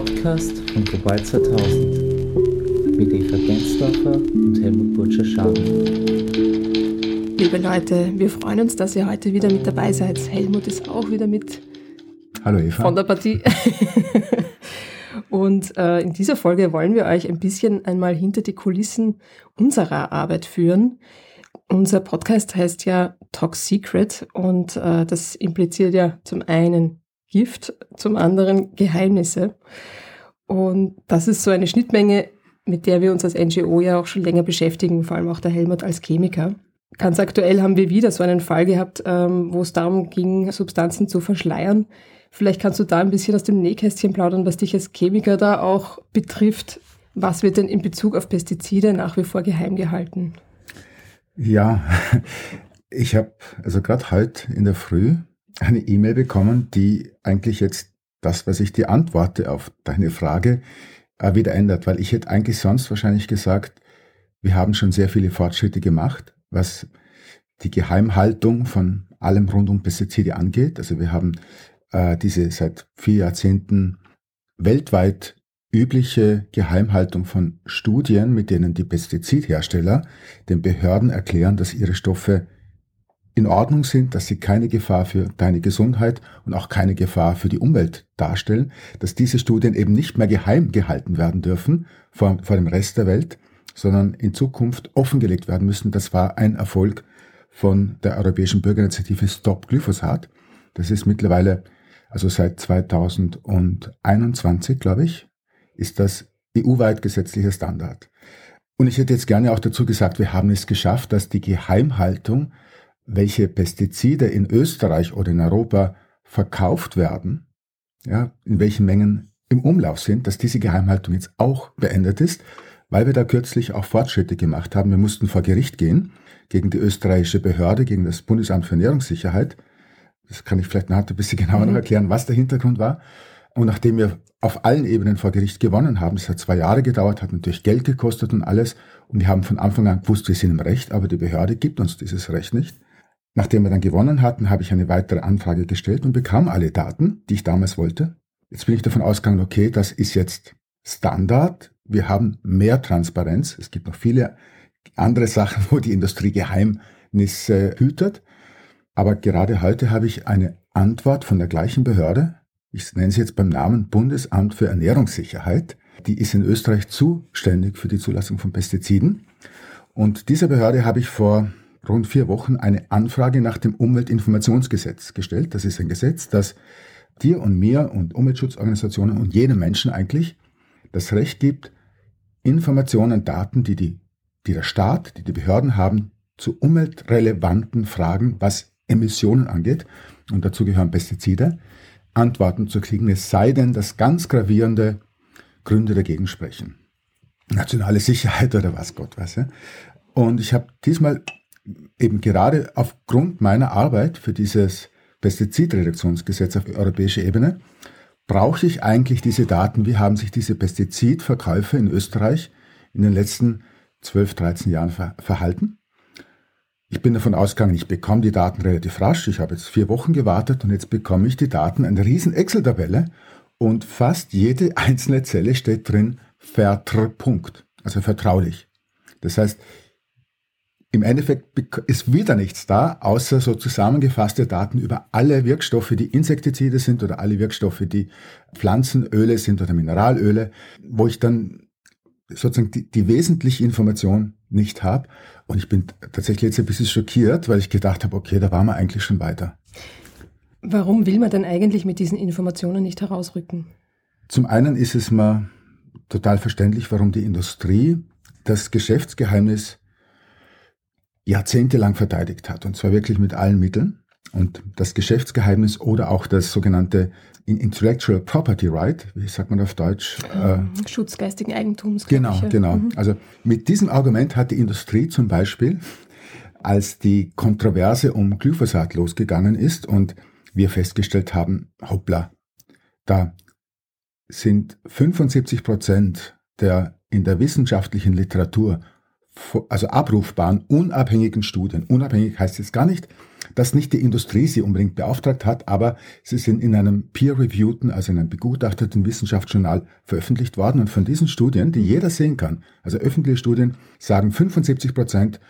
Podcast von Global 2000 mit Eva Gensdorfer und Helmut Burtscher-Schaden. Liebe Leute, wir freuen uns, dass ihr heute wieder mit dabei seid. Helmut ist auch wieder mit Hallo Eva. von der Partie. Und äh, in dieser Folge wollen wir euch ein bisschen einmal hinter die Kulissen unserer Arbeit führen. Unser Podcast heißt ja Talk Secret und äh, das impliziert ja zum einen Gift, zum anderen Geheimnisse. Und das ist so eine Schnittmenge, mit der wir uns als NGO ja auch schon länger beschäftigen, vor allem auch der Helmut als Chemiker. Ganz aktuell haben wir wieder so einen Fall gehabt, ähm, wo es darum ging, Substanzen zu verschleiern. Vielleicht kannst du da ein bisschen aus dem Nähkästchen plaudern, was dich als Chemiker da auch betrifft. Was wird denn in Bezug auf Pestizide nach wie vor geheim gehalten? Ja, ich habe also gerade heute in der Früh eine E-Mail bekommen, die eigentlich jetzt das, was ich dir antworte auf deine Frage, äh, wieder ändert, weil ich hätte eigentlich sonst wahrscheinlich gesagt, wir haben schon sehr viele Fortschritte gemacht, was die Geheimhaltung von allem rund um Pestizide angeht. Also wir haben äh, diese seit vier Jahrzehnten weltweit übliche Geheimhaltung von Studien, mit denen die Pestizidhersteller den Behörden erklären, dass ihre Stoffe in Ordnung sind, dass sie keine Gefahr für deine Gesundheit und auch keine Gefahr für die Umwelt darstellen, dass diese Studien eben nicht mehr geheim gehalten werden dürfen vor, vor dem Rest der Welt, sondern in Zukunft offengelegt werden müssen. Das war ein Erfolg von der Europäischen Bürgerinitiative Stop Glyphosat. Das ist mittlerweile, also seit 2021, glaube ich, ist das EU-weit gesetzlicher Standard. Und ich hätte jetzt gerne auch dazu gesagt, wir haben es geschafft, dass die Geheimhaltung, welche Pestizide in Österreich oder in Europa verkauft werden, ja, in welchen Mengen im Umlauf sind, dass diese Geheimhaltung jetzt auch beendet ist, weil wir da kürzlich auch Fortschritte gemacht haben. Wir mussten vor Gericht gehen gegen die österreichische Behörde, gegen das Bundesamt für Ernährungssicherheit. Das kann ich vielleicht nachher ein bisschen genauer noch mhm. erklären, was der Hintergrund war. Und nachdem wir auf allen Ebenen vor Gericht gewonnen haben, es hat zwei Jahre gedauert, hat natürlich Geld gekostet und alles, und wir haben von Anfang an gewusst, wir sind im Recht, aber die Behörde gibt uns dieses Recht nicht. Nachdem wir dann gewonnen hatten, habe ich eine weitere Anfrage gestellt und bekam alle Daten, die ich damals wollte. Jetzt bin ich davon ausgegangen, okay, das ist jetzt Standard. Wir haben mehr Transparenz. Es gibt noch viele andere Sachen, wo die Industrie Geheimnisse hütet. Aber gerade heute habe ich eine Antwort von der gleichen Behörde, ich nenne sie jetzt beim Namen Bundesamt für Ernährungssicherheit, die ist in Österreich zuständig für die Zulassung von Pestiziden. Und dieser Behörde habe ich vor rund vier Wochen eine Anfrage nach dem Umweltinformationsgesetz gestellt. Das ist ein Gesetz, das dir und mir und Umweltschutzorganisationen und jedem Menschen eigentlich das Recht gibt, Informationen, Daten, die, die, die der Staat, die die Behörden haben, zu umweltrelevanten Fragen, was Emissionen angeht, und dazu gehören Pestizide, Antworten zu kriegen, es sei denn, dass ganz gravierende Gründe dagegen sprechen. Nationale Sicherheit oder was Gott weiß. Ja? Und ich habe diesmal eben gerade aufgrund meiner Arbeit für dieses Pestizidreduktionsgesetz auf europäischer Ebene, brauche ich eigentlich diese Daten, wie haben sich diese Pestizidverkäufe in Österreich in den letzten 12, 13 Jahren ver verhalten. Ich bin davon ausgegangen, ich bekomme die Daten relativ rasch. Ich habe jetzt vier Wochen gewartet und jetzt bekomme ich die Daten, eine riesen Excel-Tabelle und fast jede einzelne Zelle steht drin Vertrpunkt, also vertraulich. Das heißt, im Endeffekt ist wieder nichts da, außer so zusammengefasste Daten über alle Wirkstoffe, die Insektizide sind oder alle Wirkstoffe, die Pflanzenöle sind oder Mineralöle, wo ich dann sozusagen die, die wesentliche Information nicht habe. Und ich bin tatsächlich jetzt ein bisschen schockiert, weil ich gedacht habe, okay, da waren wir eigentlich schon weiter. Warum will man denn eigentlich mit diesen Informationen nicht herausrücken? Zum einen ist es mir total verständlich, warum die Industrie das Geschäftsgeheimnis jahrzehntelang verteidigt hat, und zwar wirklich mit allen Mitteln. Und das Geschäftsgeheimnis oder auch das sogenannte Intellectual Property Right, wie sagt man auf Deutsch? Ähm, Schutz geistigen Eigentums. Genau, ich, ja. genau. Mhm. Also mit diesem Argument hat die Industrie zum Beispiel, als die Kontroverse um Glyphosat losgegangen ist und wir festgestellt haben, hoppla, da sind 75 Prozent der in der wissenschaftlichen Literatur also abrufbaren, unabhängigen Studien. Unabhängig heißt jetzt gar nicht, dass nicht die Industrie sie unbedingt beauftragt hat, aber sie sind in einem peer-reviewten, also in einem begutachteten Wissenschaftsjournal veröffentlicht worden. Und von diesen Studien, die jeder sehen kann, also öffentliche Studien, sagen 75 Prozent,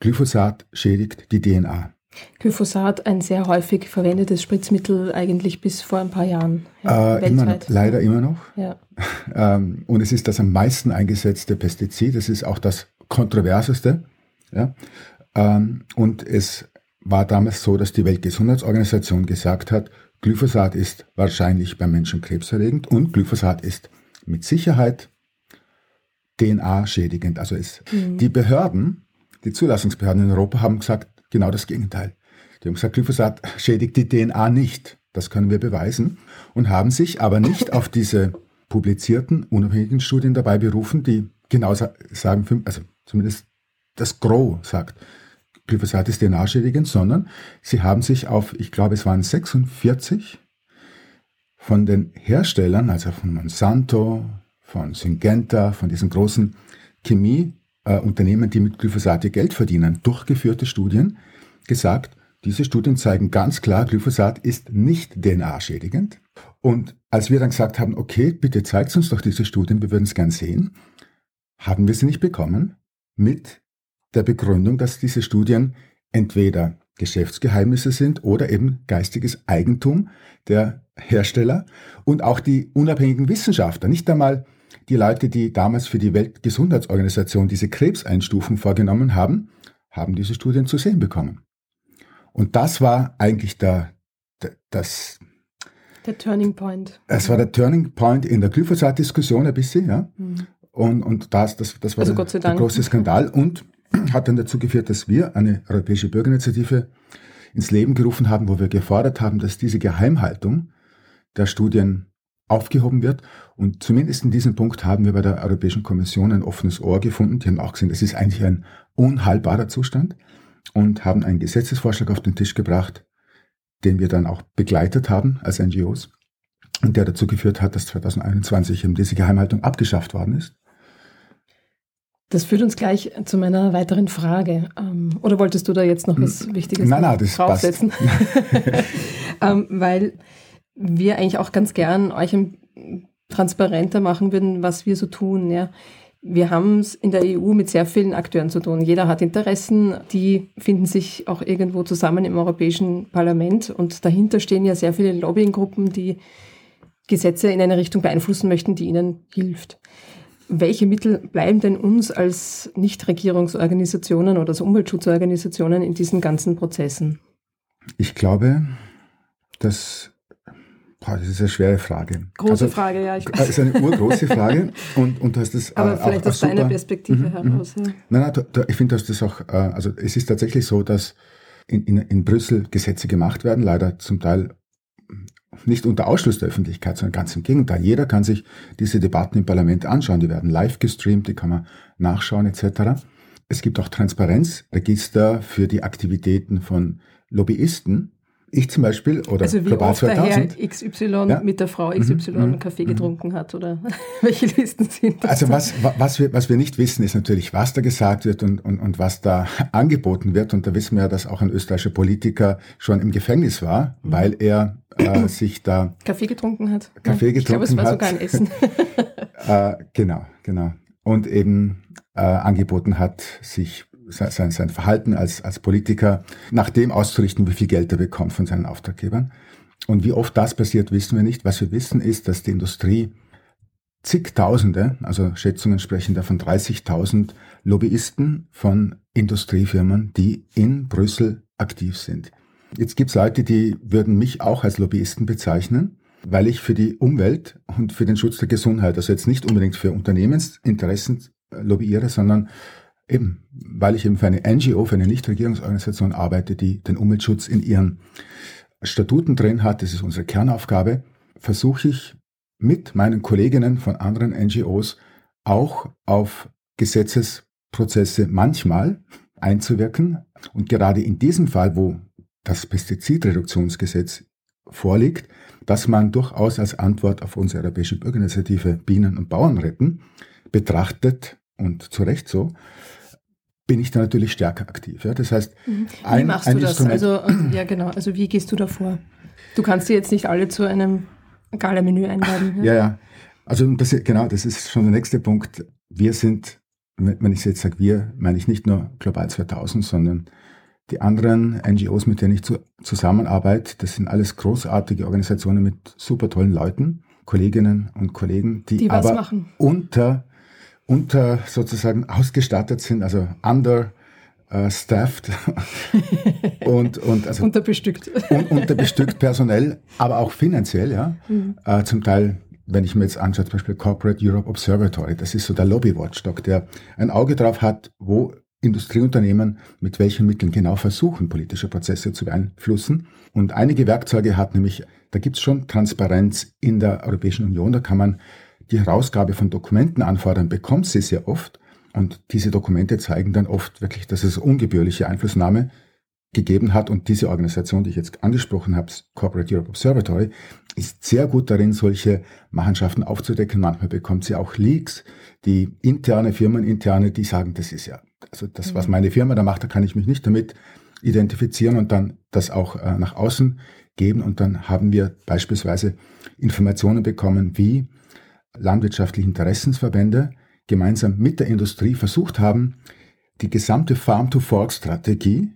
Glyphosat schädigt die DNA. Glyphosat, ein sehr häufig verwendetes Spritzmittel, eigentlich bis vor ein paar Jahren. Ja, äh, immer noch, leider immer noch. Ja. Ähm, und es ist das am meisten eingesetzte Pestizid. Es ist auch das kontroverseste. Ja? Ähm, und es war damals so, dass die Weltgesundheitsorganisation gesagt hat, Glyphosat ist wahrscheinlich beim Menschen krebserregend und Glyphosat ist mit Sicherheit DNA-schädigend. Also es, mhm. die Behörden, die Zulassungsbehörden in Europa haben gesagt, genau das Gegenteil. Die haben gesagt, Glyphosat schädigt die DNA nicht. Das können wir beweisen und haben sich aber nicht auf diese publizierten unabhängigen Studien dabei berufen, die genau sagen, also zumindest das Gros sagt, Glyphosat ist DNA-schädigend, sondern sie haben sich auf, ich glaube, es waren 46 von den Herstellern, also von Monsanto, von Syngenta, von diesen großen Chemieunternehmen, die mit Glyphosat ihr Geld verdienen, durchgeführte Studien, gesagt, diese Studien zeigen ganz klar, Glyphosat ist nicht DNA-schädigend. Und als wir dann gesagt haben, okay, bitte zeigt uns doch diese Studien, wir würden es gern sehen, haben wir sie nicht bekommen mit der Begründung, dass diese Studien entweder Geschäftsgeheimnisse sind oder eben geistiges Eigentum der Hersteller und auch die unabhängigen Wissenschaftler, nicht einmal die Leute, die damals für die Weltgesundheitsorganisation diese Krebseinstufung vorgenommen haben, haben diese Studien zu sehen bekommen. Und das war eigentlich der, der das der Turning Point. Es war der Turning Point in der Glyphosat-Diskussion ein bisschen, ja. Mhm. Und, und das, das, das war also der, der große Skandal und hat dann dazu geführt, dass wir eine europäische Bürgerinitiative ins Leben gerufen haben, wo wir gefordert haben, dass diese Geheimhaltung der Studien aufgehoben wird. Und zumindest in diesem Punkt haben wir bei der Europäischen Kommission ein offenes Ohr gefunden. Die haben auch gesehen, das ist eigentlich ein unheilbarer Zustand und haben einen Gesetzesvorschlag auf den Tisch gebracht, den wir dann auch begleitet haben als NGOs und der dazu geführt hat, dass 2021 eben diese Geheimhaltung abgeschafft worden ist. Das führt uns gleich zu meiner weiteren Frage. Ähm, oder wolltest du da jetzt noch was Wichtiges nein, nein, das draufsetzen? ähm, weil wir eigentlich auch ganz gern euch transparenter machen würden, was wir so tun. Ja. Wir haben es in der EU mit sehr vielen Akteuren zu tun. Jeder hat Interessen, die finden sich auch irgendwo zusammen im Europäischen Parlament und dahinter stehen ja sehr viele Lobbyinggruppen, die Gesetze in eine Richtung beeinflussen möchten, die ihnen hilft. Welche Mittel bleiben denn uns als Nichtregierungsorganisationen oder als Umweltschutzorganisationen in diesen ganzen Prozessen? Ich glaube, dass Boah, das ist eine schwere Frage. Große also, Frage, ja. Ich weiß. Das ist eine urgroße Frage und, und du hast das Aber äh, vielleicht auch, aus deiner Perspektive mhm, heraus. Mhm. Ja. Nein, nein, da, da, ich finde, dass das auch, äh, also es ist tatsächlich so, dass in, in, in Brüssel Gesetze gemacht werden, leider zum Teil nicht unter Ausschluss der Öffentlichkeit, sondern ganz im Gegenteil. Jeder kann sich diese Debatten im Parlament anschauen. Die werden live gestreamt, die kann man nachschauen etc. Es gibt auch Transparenzregister für die Aktivitäten von Lobbyisten. Ich zum Beispiel oder also wie Global oft 2000. der Herr XY ja? mit der Frau XY mhm. Kaffee mhm. getrunken hat oder welche Listen sind das? Also was, was, wir, was wir nicht wissen, ist natürlich, was da gesagt wird und, und, und was da angeboten wird. Und da wissen wir ja, dass auch ein österreichischer Politiker schon im Gefängnis war, mhm. weil er äh, sich da Kaffee getrunken hat. Kaffee getrunken hat. Ich glaube, es war hat. sogar ein Essen. äh, genau, genau. Und eben äh, angeboten hat, sich sein, sein Verhalten als, als Politiker nach dem auszurichten, wie viel Geld er bekommt von seinen Auftraggebern. Und wie oft das passiert, wissen wir nicht. Was wir wissen, ist, dass die Industrie zigtausende, also Schätzungen sprechen da von 30.000 Lobbyisten von Industriefirmen, die in Brüssel aktiv sind. Jetzt gibt es Leute, die würden mich auch als Lobbyisten bezeichnen, weil ich für die Umwelt und für den Schutz der Gesundheit, also jetzt nicht unbedingt für Unternehmensinteressen lobbyiere, sondern eben, weil ich eben für eine NGO, für eine Nichtregierungsorganisation arbeite, die den Umweltschutz in ihren Statuten drin hat, das ist unsere Kernaufgabe, versuche ich mit meinen Kolleginnen von anderen NGOs auch auf Gesetzesprozesse manchmal einzuwirken. Und gerade in diesem Fall, wo das Pestizidreduktionsgesetz vorliegt, dass man durchaus als Antwort auf unsere europäische Bürgerinitiative Bienen und Bauern retten betrachtet und zu Recht so, bin ich da natürlich stärker aktiv. Ja? Das heißt, mhm. wie ein, machst ein du das? Also, ja, genau. Also, wie gehst du da vor? Du kannst dir jetzt nicht alle zu einem Gala-Menü einladen. Ja, ja. ja. Also, das, genau, das ist schon der nächste Punkt. Wir sind, wenn ich jetzt sage wir, meine ich nicht nur Global 2000, sondern die anderen NGOs, mit denen ich zu, zusammenarbeite, das sind alles großartige Organisationen mit super tollen Leuten, Kolleginnen und Kollegen, die, die aber machen. unter unter sozusagen ausgestattet sind, also under uh, staffed und, und also unterbestückt. Un, unterbestückt personell, aber auch finanziell, ja. Mhm. Uh, zum Teil, wenn ich mir jetzt anschaue, zum Beispiel Corporate Europe Observatory, das ist so der Lobby-Watchdog, der ein Auge drauf hat, wo Industrieunternehmen mit welchen Mitteln genau versuchen, politische Prozesse zu beeinflussen. Und einige Werkzeuge hat nämlich, da gibt es schon Transparenz in der Europäischen Union, da kann man die Herausgabe von Dokumenten anfordern, bekommt sie sehr oft. Und diese Dokumente zeigen dann oft wirklich, dass es ungebührliche Einflussnahme gegeben hat. Und diese Organisation, die ich jetzt angesprochen habe, Corporate Europe Observatory, ist sehr gut darin, solche Machenschaften aufzudecken. Manchmal bekommt sie auch Leaks, die interne Firmen, interne, die sagen, das ist ja, also das, was mhm. meine Firma da macht, da kann ich mich nicht damit identifizieren und dann das auch äh, nach außen geben. Und dann haben wir beispielsweise Informationen bekommen, wie landwirtschaftliche Interessensverbände gemeinsam mit der Industrie versucht haben, die gesamte Farm-to-Fork-Strategie,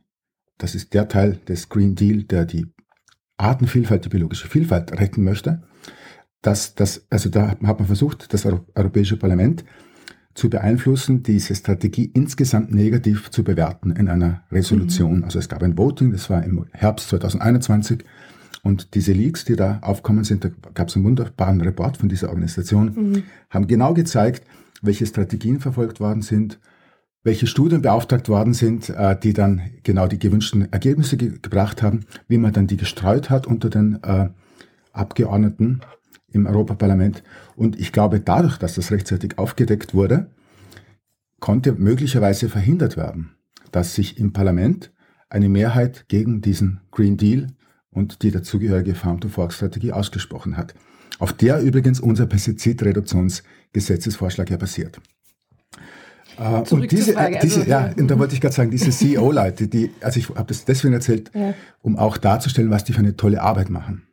das ist der Teil des Green Deal, der die Artenvielfalt, die biologische Vielfalt retten möchte, dass das, also da hat man versucht, das Europäische Parlament zu beeinflussen, diese Strategie insgesamt negativ zu bewerten in einer Resolution. Mhm. Also es gab ein Voting, das war im Herbst 2021 und diese Leaks, die da aufkommen sind, da gab es einen wunderbaren Report von dieser Organisation, mhm. haben genau gezeigt, welche Strategien verfolgt worden sind, welche Studien beauftragt worden sind, äh, die dann genau die gewünschten Ergebnisse ge gebracht haben, wie man dann die gestreut hat unter den äh, Abgeordneten im Europaparlament. Und ich glaube, dadurch, dass das rechtzeitig aufgedeckt wurde, konnte möglicherweise verhindert werden, dass sich im Parlament eine Mehrheit gegen diesen Green Deal und die dazugehörige Farm-to-Fork-Strategie ausgesprochen hat, auf der übrigens unser Pestizidreduktionsgesetzesvorschlag ja basiert. Äh, und diese, äh, diese also, ja, und da wollte ich gerade sagen, diese CEO-Leute, die, also ich habe das deswegen erzählt, ja. um auch darzustellen, was die für eine tolle Arbeit machen.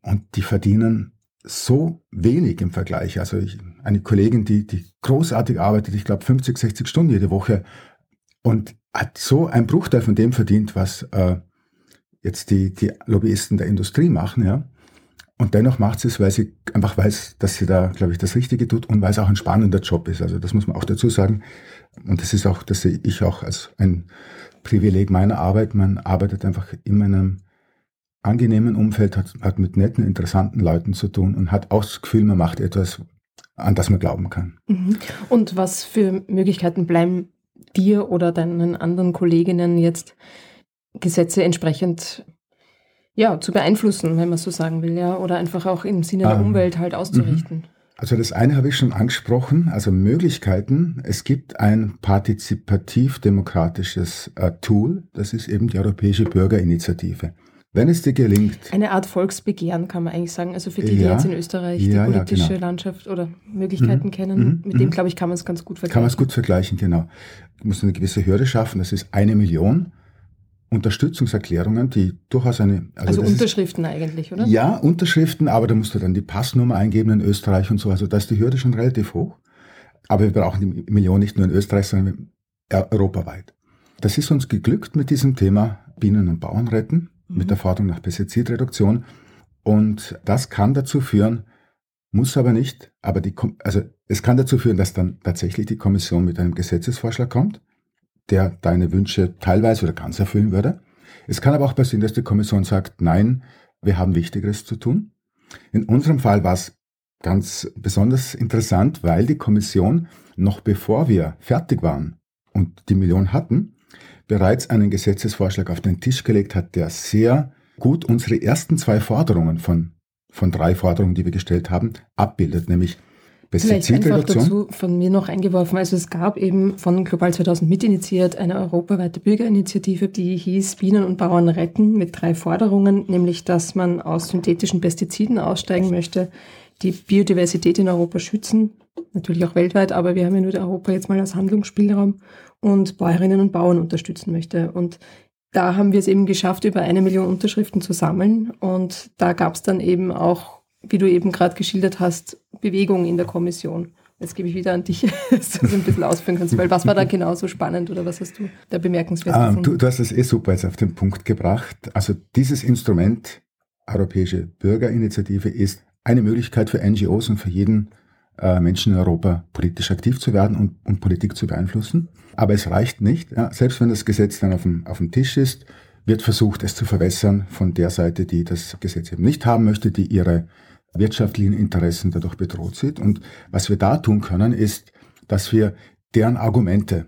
Und die verdienen so wenig im Vergleich. Also ich, eine Kollegin, die, die großartig arbeitet, ich glaube 50, 60 Stunden jede Woche und hat so ein Bruchteil von dem verdient, was äh, jetzt die, die Lobbyisten der Industrie machen, ja. Und dennoch macht sie es, weil sie einfach weiß, dass sie da, glaube ich, das Richtige tut und weil es auch ein spannender Job ist. Also das muss man auch dazu sagen. Und das ist auch, das sehe ich auch als ein Privileg meiner Arbeit. Man arbeitet einfach in einem angenehmen Umfeld, hat, hat mit netten, interessanten Leuten zu tun und hat auch das Gefühl, man macht etwas, an das man glauben kann. Mhm. Und was für Möglichkeiten bleiben dir oder deinen anderen Kolleginnen jetzt Gesetze entsprechend ja, zu beeinflussen, wenn man so sagen will, ja, oder einfach auch im Sinne der ähm, Umwelt halt auszurichten. Mhm. Also das eine habe ich schon angesprochen, also Möglichkeiten. Es gibt ein partizipativ-demokratisches äh, Tool, das ist eben die Europäische Bürgerinitiative. Wenn es dir gelingt. Eine Art Volksbegehren kann man eigentlich sagen. Also für die, die jetzt in Österreich ja, die politische ja, genau. Landschaft oder Möglichkeiten mhm, kennen, mhm, mit dem, mhm. glaube ich, kann man es ganz gut vergleichen. Kann man es gut vergleichen, genau. Du musst eine gewisse Hürde schaffen, das ist eine Million. Unterstützungserklärungen, die durchaus eine... Also, also Unterschriften ist, eigentlich, oder? Ja, Unterschriften, aber da musst du dann die Passnummer eingeben in Österreich und so. Also da ist die Hürde schon relativ hoch. Aber wir brauchen die Million nicht nur in Österreich, sondern europaweit. Das ist uns geglückt mit diesem Thema Bienen und Bauern retten, mhm. mit der Forderung nach Pestizidreduktion. Und das kann dazu führen, muss aber nicht, aber die, also es kann dazu führen, dass dann tatsächlich die Kommission mit einem Gesetzesvorschlag kommt der deine Wünsche teilweise oder ganz erfüllen würde. Es kann aber auch passieren, dass die Kommission sagt, nein, wir haben Wichtigeres zu tun. In unserem Fall war es ganz besonders interessant, weil die Kommission noch bevor wir fertig waren und die Million hatten, bereits einen Gesetzesvorschlag auf den Tisch gelegt hat, der sehr gut unsere ersten zwei Forderungen von, von drei Forderungen, die wir gestellt haben, abbildet, nämlich Vielleicht einfach dazu von mir noch eingeworfen. Also es gab eben von Global 2000 mitinitiiert eine europaweite Bürgerinitiative, die hieß Bienen und Bauern retten mit drei Forderungen, nämlich dass man aus synthetischen Pestiziden aussteigen möchte, die Biodiversität in Europa schützen natürlich auch weltweit, aber wir haben ja nur Europa jetzt mal als Handlungsspielraum und Bäuerinnen und Bauern unterstützen möchte. Und da haben wir es eben geschafft, über eine Million Unterschriften zu sammeln. Und da gab es dann eben auch, wie du eben gerade geschildert hast, Bewegung in der Kommission. Jetzt gebe ich wieder an dich, dass du das ein bisschen ausführen kannst, weil was war da genau so spannend oder was hast du da bemerkenswert ah, gefunden? Du, du hast es eh super jetzt auf den Punkt gebracht. Also dieses Instrument, Europäische Bürgerinitiative, ist eine Möglichkeit für NGOs und für jeden äh, Menschen in Europa politisch aktiv zu werden und, und Politik zu beeinflussen. Aber es reicht nicht. Ja, selbst wenn das Gesetz dann auf dem, auf dem Tisch ist, wird versucht, es zu verwässern von der Seite, die das Gesetz eben nicht haben möchte, die ihre wirtschaftlichen Interessen dadurch bedroht sieht. Und was wir da tun können, ist, dass wir deren Argumente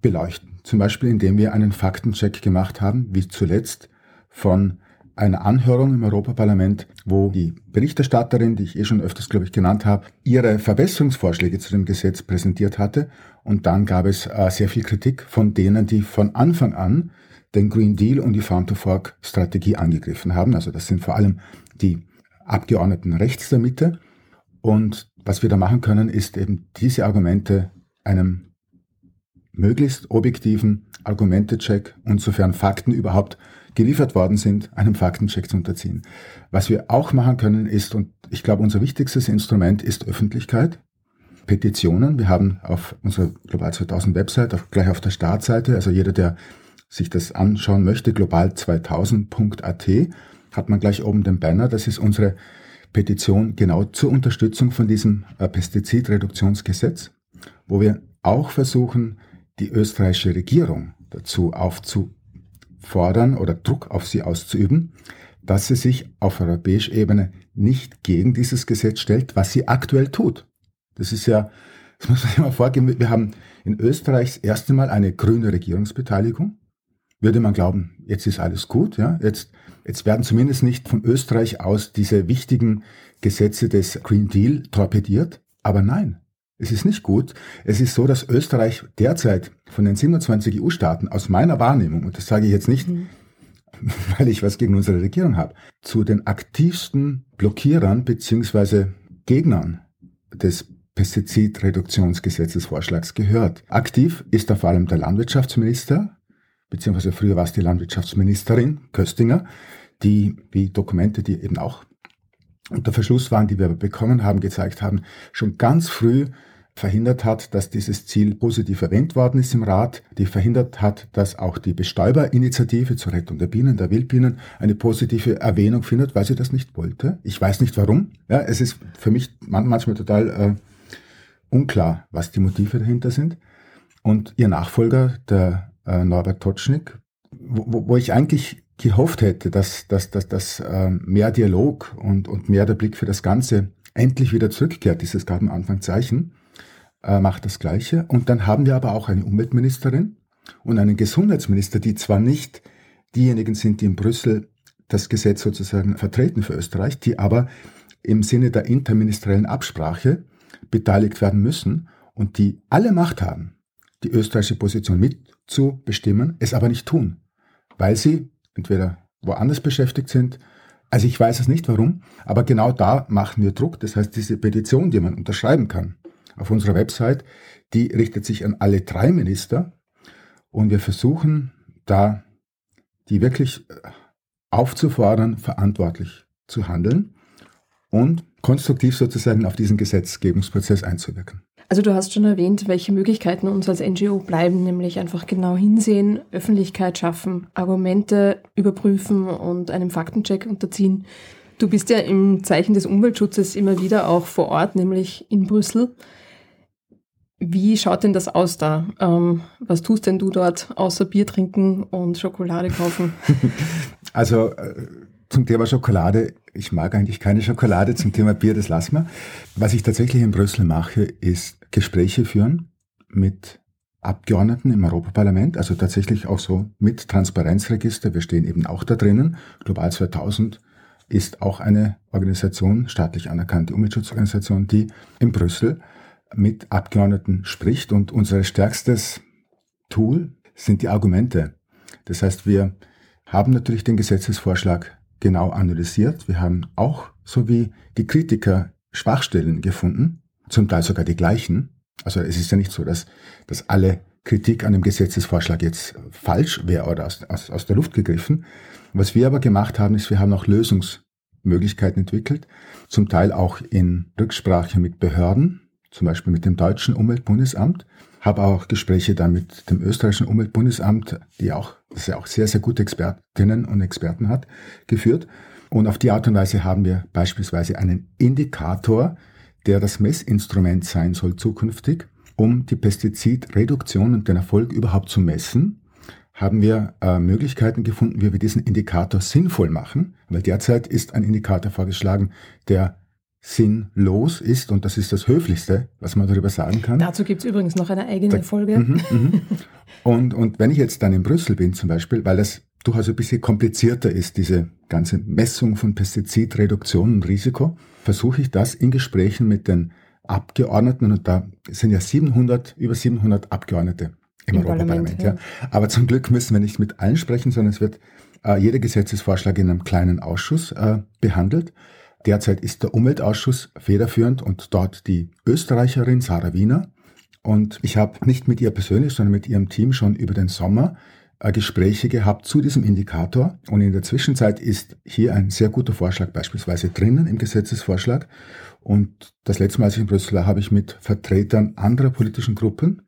beleuchten. Zum Beispiel, indem wir einen Faktencheck gemacht haben, wie zuletzt von einer Anhörung im Europaparlament, wo die Berichterstatterin, die ich eh schon öfters, glaube ich, genannt habe, ihre Verbesserungsvorschläge zu dem Gesetz präsentiert hatte. Und dann gab es äh, sehr viel Kritik von denen, die von Anfang an den Green Deal und die Farm-to-Fork-Strategie angegriffen haben. Also das sind vor allem die Abgeordneten rechts der Mitte. Und was wir da machen können, ist eben diese Argumente einem möglichst objektiven Argumentecheck und sofern Fakten überhaupt geliefert worden sind, einem Faktencheck zu unterziehen. Was wir auch machen können ist, und ich glaube, unser wichtigstes Instrument ist Öffentlichkeit. Petitionen. Wir haben auf unserer Global 2000 Website, auch gleich auf der Startseite, also jeder, der sich das anschauen möchte, global2000.at, hat man gleich oben den Banner. Das ist unsere Petition genau zur Unterstützung von diesem äh, Pestizidreduktionsgesetz, wo wir auch versuchen, die österreichische Regierung dazu aufzufordern oder Druck auf sie auszuüben, dass sie sich auf europäischer Ebene nicht gegen dieses Gesetz stellt, was sie aktuell tut. Das ist ja, das muss man sich mal vorgeben, wir haben in Österreich das erste Mal eine grüne Regierungsbeteiligung. Würde man glauben, jetzt ist alles gut, ja, jetzt Jetzt werden zumindest nicht von Österreich aus diese wichtigen Gesetze des Green Deal torpediert. Aber nein, es ist nicht gut. Es ist so, dass Österreich derzeit von den 27 EU-Staaten aus meiner Wahrnehmung, und das sage ich jetzt nicht, mhm. weil ich was gegen unsere Regierung habe, zu den aktivsten Blockierern beziehungsweise Gegnern des Pestizidreduktionsgesetzesvorschlags gehört. Aktiv ist da vor allem der Landwirtschaftsminister, beziehungsweise früher war es die Landwirtschaftsministerin Köstinger, die, wie Dokumente, die eben auch unter Verschluss waren, die wir bekommen haben, gezeigt haben, schon ganz früh verhindert hat, dass dieses Ziel positiv erwähnt worden ist im Rat, die verhindert hat, dass auch die Bestäuberinitiative zur Rettung der Bienen, der Wildbienen, eine positive Erwähnung findet, weil sie das nicht wollte. Ich weiß nicht warum. Ja, es ist für mich manchmal total äh, unklar, was die Motive dahinter sind. Und ihr Nachfolger, der äh, Norbert Totschnig, wo, wo ich eigentlich gehofft hätte, dass, dass, dass, dass äh, mehr Dialog und, und mehr der Blick für das Ganze endlich wieder zurückkehrt, dieses gerade am Anfang Zeichen, äh, macht das Gleiche. Und dann haben wir aber auch eine Umweltministerin und einen Gesundheitsminister, die zwar nicht diejenigen sind, die in Brüssel das Gesetz sozusagen vertreten für Österreich, die aber im Sinne der interministeriellen Absprache beteiligt werden müssen und die alle Macht haben, die österreichische Position mit zu bestimmen, es aber nicht tun, weil sie entweder woanders beschäftigt sind. Also ich weiß es nicht warum, aber genau da machen wir Druck. Das heißt, diese Petition, die man unterschreiben kann auf unserer Website, die richtet sich an alle drei Minister und wir versuchen da die wirklich äh, aufzufordern, verantwortlich zu handeln und konstruktiv sozusagen auf diesen Gesetzgebungsprozess einzuwirken. Also du hast schon erwähnt, welche Möglichkeiten uns als NGO bleiben, nämlich einfach genau hinsehen, Öffentlichkeit schaffen, Argumente überprüfen und einem Faktencheck unterziehen. Du bist ja im Zeichen des Umweltschutzes immer wieder auch vor Ort, nämlich in Brüssel. Wie schaut denn das aus da? Ähm, was tust denn du dort außer Bier trinken und Schokolade kaufen? Also äh, zum Thema Schokolade. Ich mag eigentlich keine Schokolade. Zum Thema Bier, das lassen wir. Was ich tatsächlich in Brüssel mache, ist Gespräche führen mit Abgeordneten im Europaparlament, also tatsächlich auch so mit Transparenzregister. Wir stehen eben auch da drinnen. Global 2000 ist auch eine Organisation, staatlich anerkannte Umweltschutzorganisation, die in Brüssel mit Abgeordneten spricht. Und unser stärkstes Tool sind die Argumente. Das heißt, wir haben natürlich den Gesetzesvorschlag genau analysiert. Wir haben auch, so wie die Kritiker, Schwachstellen gefunden. Zum Teil sogar die gleichen. Also es ist ja nicht so, dass, dass alle Kritik an dem Gesetzesvorschlag jetzt falsch wäre oder aus, aus, aus der Luft gegriffen. Was wir aber gemacht haben, ist, wir haben auch Lösungsmöglichkeiten entwickelt, zum Teil auch in Rücksprache mit Behörden, zum Beispiel mit dem deutschen Umweltbundesamt, habe auch Gespräche dann mit dem österreichischen Umweltbundesamt, die auch, das ja auch sehr, sehr gute Expertinnen und Experten hat, geführt. Und auf die Art und Weise haben wir beispielsweise einen Indikator, der das Messinstrument sein soll zukünftig, um die Pestizidreduktion und den Erfolg überhaupt zu messen, haben wir äh, Möglichkeiten gefunden, wie wir diesen Indikator sinnvoll machen, weil derzeit ist ein Indikator vorgeschlagen, der sinnlos ist und das ist das Höflichste, was man darüber sagen kann. Dazu gibt es übrigens noch eine eigene Da- Folge. Mhm, mhm. und, und wenn ich jetzt dann in Brüssel bin zum Beispiel, weil das durchaus ein bisschen komplizierter ist, diese ganze Messung von Pestizidreduktion und Risiko, versuche ich das in Gesprächen mit den Abgeordneten, und da sind ja 700, über 700 Abgeordnete im, Im Europaparlament. Parlament, ja. Aber zum Glück müssen wir nicht mit allen sprechen, sondern es wird äh, jeder Gesetzesvorschlag in einem kleinen Ausschuss äh, behandelt. Derzeit ist der Umweltausschuss federführend und dort die Österreicherin Sarah Wiener. Und ich habe nicht mit ihr persönlich, sondern mit ihrem Team schon über den Sommer Gespräche gehabt zu diesem Indikator. Und in der Zwischenzeit ist hier ein sehr guter Vorschlag beispielsweise drinnen im Gesetzesvorschlag. Und das letzte Mal, als ich in Brüssel war, habe ich mit Vertretern anderer politischen Gruppen,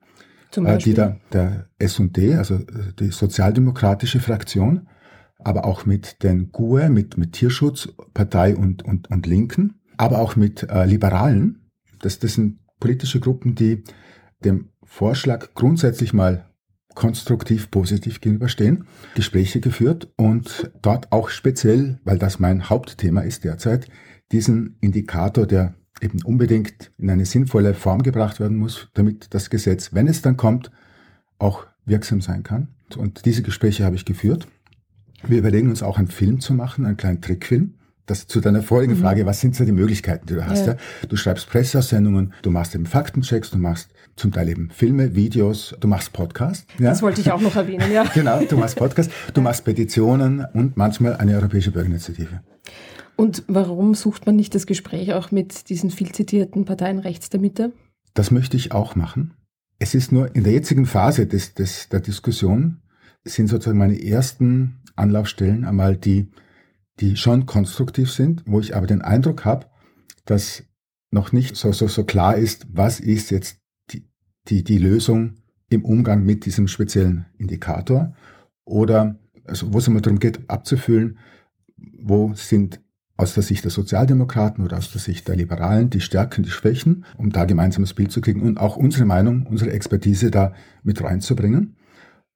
Zum äh, die da, der S&D, also äh, die sozialdemokratische Fraktion, aber auch mit den GUE, mit, mit Tierschutzpartei und, und, und Linken, aber auch mit äh, Liberalen. Das, das sind politische Gruppen, die dem Vorschlag grundsätzlich mal konstruktiv positiv gegenüberstehen, Gespräche geführt und dort auch speziell, weil das mein Hauptthema ist derzeit, diesen Indikator, der eben unbedingt in eine sinnvolle Form gebracht werden muss, damit das Gesetz, wenn es dann kommt, auch wirksam sein kann. Und diese Gespräche habe ich geführt. Wir überlegen uns auch einen Film zu machen, einen kleinen Trickfilm. Das zu deiner vorigen Frage, was sind so die Möglichkeiten, die du hast? Ja. Ja. Du schreibst Presseaussendungen, du machst eben Faktenchecks, du machst zum Teil eben Filme, Videos, du machst Podcasts. Ja. Das wollte ich auch noch erwähnen, ja. Genau, du machst Podcasts, du machst Petitionen und manchmal eine europäische Bürgerinitiative. Und warum sucht man nicht das Gespräch auch mit diesen viel zitierten Parteien rechts der Mitte? Das möchte ich auch machen. Es ist nur in der jetzigen Phase des, des, der Diskussion sind sozusagen meine ersten Anlaufstellen einmal die, die schon konstruktiv sind, wo ich aber den Eindruck habe, dass noch nicht so, so, so klar ist, was ist jetzt die, die, die Lösung im Umgang mit diesem speziellen Indikator oder also wo es einmal darum geht, abzufüllen, wo sind aus der Sicht der Sozialdemokraten oder aus der Sicht der Liberalen die Stärken, die Schwächen, um da gemeinsames Bild zu kriegen und auch unsere Meinung, unsere Expertise da mit reinzubringen.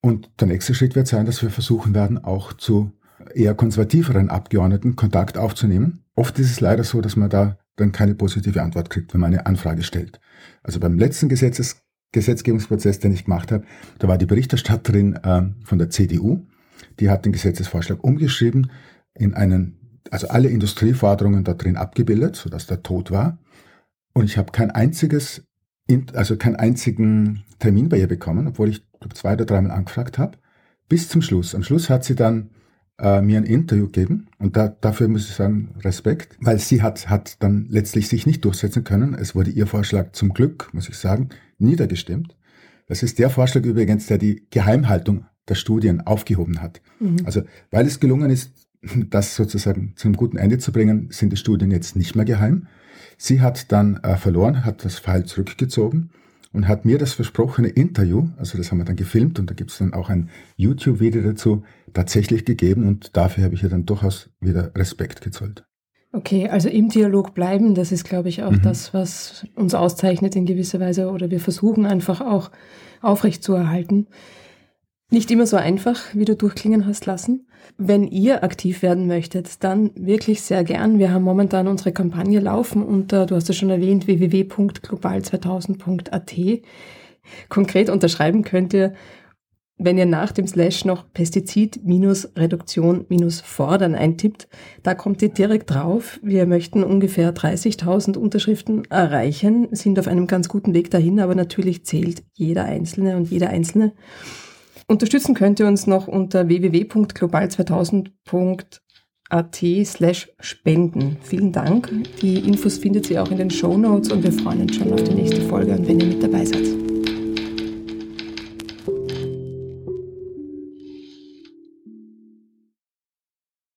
Und der nächste Schritt wird sein, dass wir versuchen werden, auch zu eher konservativeren Abgeordneten Kontakt aufzunehmen. Oft ist es leider so, dass man da dann keine positive Antwort kriegt, wenn man eine Anfrage stellt. Also beim letzten Gesetzes, Gesetzgebungsprozess, den ich gemacht habe, da war die Berichterstatterin äh, von der CDU, die hat den Gesetzesvorschlag umgeschrieben in einen, also alle Industrieforderungen da drin abgebildet, sodass der tot war. Und ich habe kein einziges, also keinen einzigen Termin bei ihr bekommen, obwohl ich glaub, zwei oder dreimal angefragt habe, bis zum Schluss. Am Schluss hat sie dann äh, mir ein Interview gegeben und da, dafür muss ich sagen, Respekt, weil sie hat, hat dann letztlich sich nicht durchsetzen können. Es wurde ihr Vorschlag zum Glück, muss ich sagen, niedergestimmt. Das ist der Vorschlag übrigens, der die Geheimhaltung der Studien aufgehoben hat. Mhm. Also weil es gelungen ist, das sozusagen zu einem guten Ende zu bringen, sind die Studien jetzt nicht mehr geheim. Sie hat dann äh, verloren, hat das File zurückgezogen und hat mir das versprochene Interview, also das haben wir dann gefilmt und da gibt es dann auch ein YouTube-Video dazu, tatsächlich gegeben und dafür habe ich ihr dann durchaus wieder Respekt gezollt. Okay, also im Dialog bleiben, das ist, glaube ich, auch Mhm. das, was uns auszeichnet in gewisser Weise oder wir versuchen einfach auch aufrecht zu erhalten. Nicht immer so einfach, wie du durchklingen hast lassen. Wenn ihr aktiv werden möchtet, dann wirklich sehr gern. Wir haben momentan unsere Kampagne laufen unter, du hast es schon erwähnt, www.global2000.at. Konkret unterschreiben könnt ihr, wenn ihr nach dem Slash noch Pestizid-Reduktion-Fordern eintippt, da kommt ihr direkt drauf. Wir möchten ungefähr 30.000 Unterschriften erreichen, sind auf einem ganz guten Weg dahin, aber natürlich zählt jeder Einzelne und jeder Einzelne. Unterstützen könnt ihr uns noch unter www.global2000.at at slash spenden. Vielen Dank. Die Infos findet ihr auch in den Show Notes und wir freuen uns schon auf die nächste Folge und wenn ihr mit dabei seid.